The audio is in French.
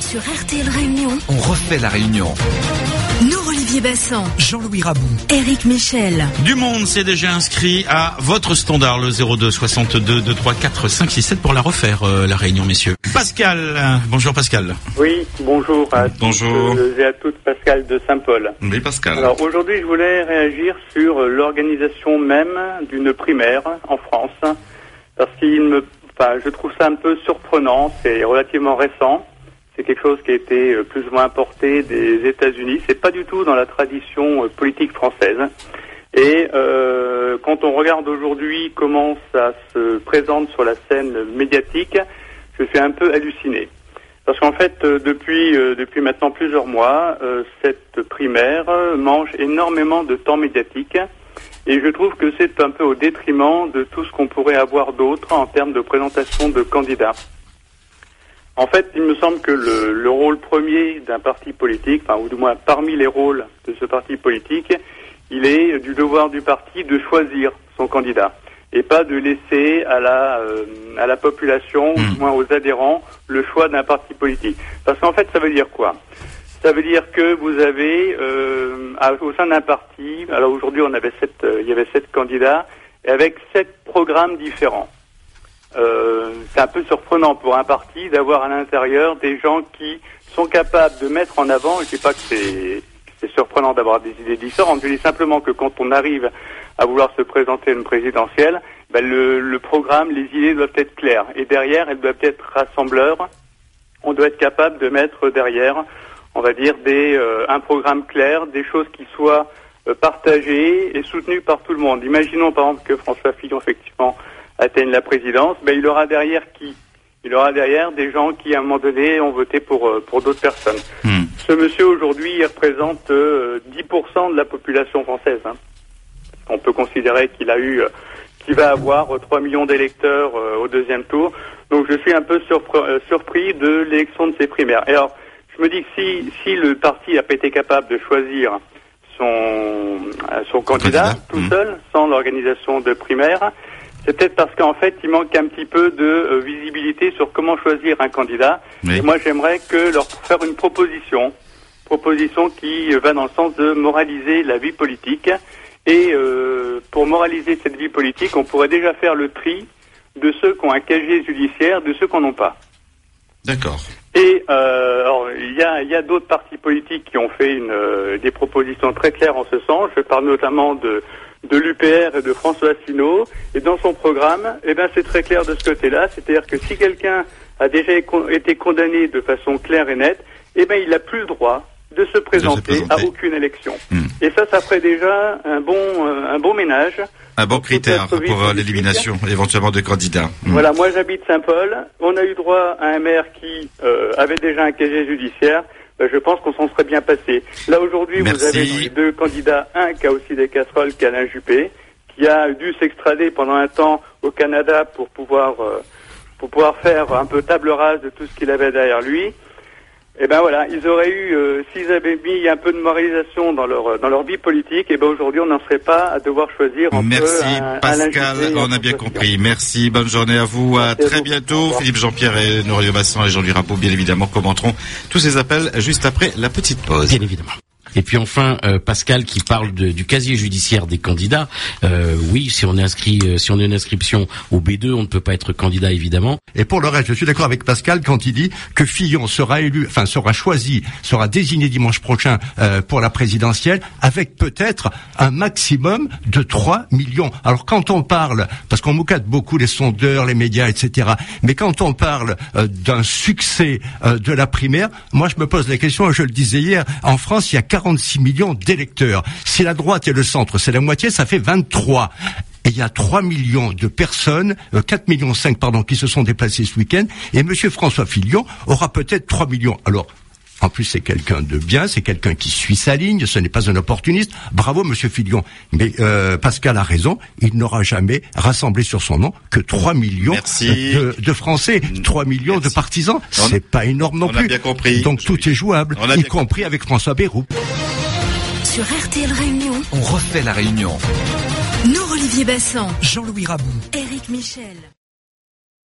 Sur RTL Réunion, On refait la réunion. Nous Olivier Bassan, Jean-Louis Rabou. Eric Michel. Du monde s'est déjà inscrit à votre standard, le 02 62 23 4 5 6 7 pour la refaire, euh, la réunion, messieurs. Pascal, euh, bonjour Pascal. Oui, bonjour à Bonjour. tous et à toutes, Pascal de Saint-Paul. Oui, Pascal. Alors aujourd'hui, je voulais réagir sur euh, l'organisation même d'une primaire en France, parce qu'il me, enfin, je trouve ça un peu surprenant. C'est relativement récent. C'est quelque chose qui a été euh, plus ou moins importé des États-Unis. C'est pas du tout dans la tradition euh, politique française. Et euh, quand on regarde aujourd'hui comment ça se présente sur la scène médiatique, je suis un peu halluciné. Parce qu'en fait, depuis, depuis maintenant plusieurs mois, cette primaire mange énormément de temps médiatique. Et je trouve que c'est un peu au détriment de tout ce qu'on pourrait avoir d'autre en termes de présentation de candidats. En fait, il me semble que le, le rôle premier d'un parti politique, enfin, ou du moins parmi les rôles de ce parti politique, il est du devoir du parti de choisir son candidat et pas de laisser à la, euh, à la population, ou Hmm. du moins aux adhérents, le choix d'un parti politique. Parce qu'en fait, ça veut dire quoi? Ça veut dire que vous avez, euh, au sein d'un parti, alors aujourd'hui on avait sept, euh, il y avait sept candidats, et avec sept programmes différents. Euh, c'est un peu surprenant pour un parti d'avoir à l'intérieur des gens qui sont capables de mettre en avant, je dis pas que c'est que c'est surprenant d'avoir des idées différentes, je dis simplement que quand on arrive à vouloir se présenter à une présidentielle, ben le, le programme, les idées doivent être claires. Et derrière, elles doivent être rassembleurs. On doit être capable de mettre derrière, on va dire, des, euh, un programme clair, des choses qui soient euh, partagées et soutenues par tout le monde. Imaginons par exemple que François Fillon, effectivement, atteigne la présidence, ben, il aura derrière qui? Il aura derrière des gens qui, à un moment donné, ont voté pour, euh, pour d'autres personnes. Hmm. Ce monsieur, aujourd'hui, il représente euh, 10% de la population française. Hein. On peut considérer qu'il a eu, euh, qu'il va avoir euh, 3 millions d'électeurs euh, au deuxième tour. Donc je suis un peu euh, surpris de l'élection de ces primaires. Et alors, je me dis que si, si le parti n'a pas été capable de choisir son, euh, son candidat, Candidat, tout mhm. seul, sans l'organisation de primaires, c'est peut-être parce qu'en fait, il manque un petit peu de euh, visibilité sur comment choisir un candidat. Oui. Et moi, j'aimerais que leur faire une proposition, proposition qui euh, va dans le sens de moraliser la vie politique. Et euh, pour moraliser cette vie politique, on pourrait déjà faire le tri de ceux qui ont un casier judiciaire, de ceux qui n'en ont pas. D'accord. Et euh, alors, il y a, il y a d'autres partis politiques qui ont fait une, euh, des propositions très claires en ce sens. Je parle notamment de, de l'UPR et de François Asselineau. Et dans son programme, eh ben, c'est très clair de ce côté-là. C'est-à-dire que si quelqu'un a déjà été condamné de façon claire et nette, eh ben, il n'a plus le droit de se présenter, présenter. à aucune élection. Hmm. Et ça, ça ferait déjà un bon, euh, un bon ménage. Un bon critère pour euh, l'élimination éventuellement de candidats. Hmm. Voilà, moi j'habite Saint-Paul. On a eu droit à un maire qui euh, avait déjà un casier judiciaire. Ben, je pense qu'on s'en serait bien passé. Là aujourd'hui, vous avez les deux candidats un qui a aussi des casseroles, qui Alain Juppé, qui a dû s'extrader pendant un temps au Canada pour pouvoir euh, pour pouvoir faire un peu table rase de tout ce qu'il avait derrière lui. Et ben voilà, ils auraient eu, euh, s'ils avaient mis un peu de moralisation dans leur dans leur vie politique, et ben aujourd'hui on n'en serait pas à devoir choisir entre Merci un, Pascal, un on a bien compris. Merci, bonne journée à vous, à Merci à très vous. Bientôt. Philippe Jean-Pierre et Norio Bassan et Jean-Louis Rappeau, bien évidemment, commenteront tous ces appels juste après la petite pause. Bien évidemment. Et puis enfin, euh, Pascal qui parle de- du casier judiciaire des candidats. Euh, oui, si on est inscrit, euh, si on a une inscription au B2, on ne peut pas être candidat évidemment. Et pour le reste, je suis d'accord avec Pascal quand il dit que Fillon sera élu, enfin sera choisi, sera désigné dimanche prochain euh, pour la présidentielle, avec peut-être un maximum de 3 millions. Alors quand on parle, parce qu'on moucate beaucoup les sondeurs, les médias, etc. Mais quand on parle euh, d'un succès euh, de la primaire, moi je me pose la question, je le disais hier, en France il y a 46 millions d'électeurs. Si la droite et le centre c'est la moitié, ça fait 23. Et il y a 3 millions de personnes, euh, 4 millions 5 pardon, qui se sont déplacés ce week-end. Et Monsieur François Fillon aura peut-être 3 millions. Alors, en plus, c'est quelqu'un de bien, c'est quelqu'un qui suit sa ligne, ce n'est pas un opportuniste. Bravo, Monsieur Fillon. Mais euh, Pascal a raison, il n'aura jamais rassemblé sur son nom que 3 millions Merci. de, de Français, 3 millions Merci. de partisans. C'est pas énorme non on a plus. bien compris. Donc tout est jouable, y compris avec François Bayrou. Sur RTL Réunion, On refait la réunion. Nous Olivier Bassan, Jean-Louis Rabou. Éric Michel.